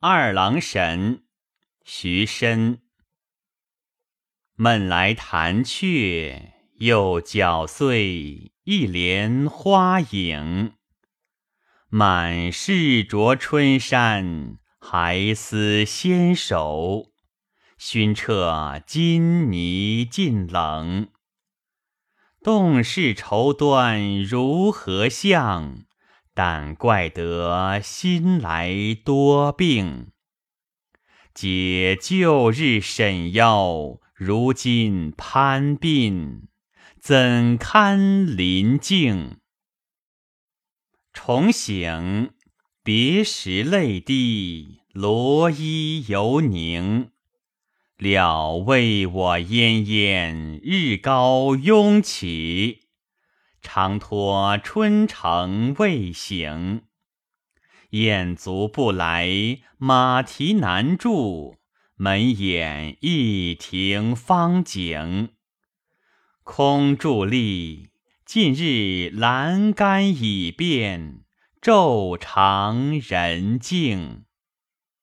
二郎神，徐申。闷来弹却，又搅碎一帘花影。满是着春衫，还思纤手。熏彻金泥尽冷。动是绸缎如何向？但怪得新来多病。解旧日沈腰，如今攀鬓，怎堪临镜？重醒，别时泪滴，罗衣犹凝。了为我奄奄，日高拥起。常托春城未醒，雁足不来，马蹄难住，门掩一庭芳景。空伫立，近日栏杆已变，昼长人静。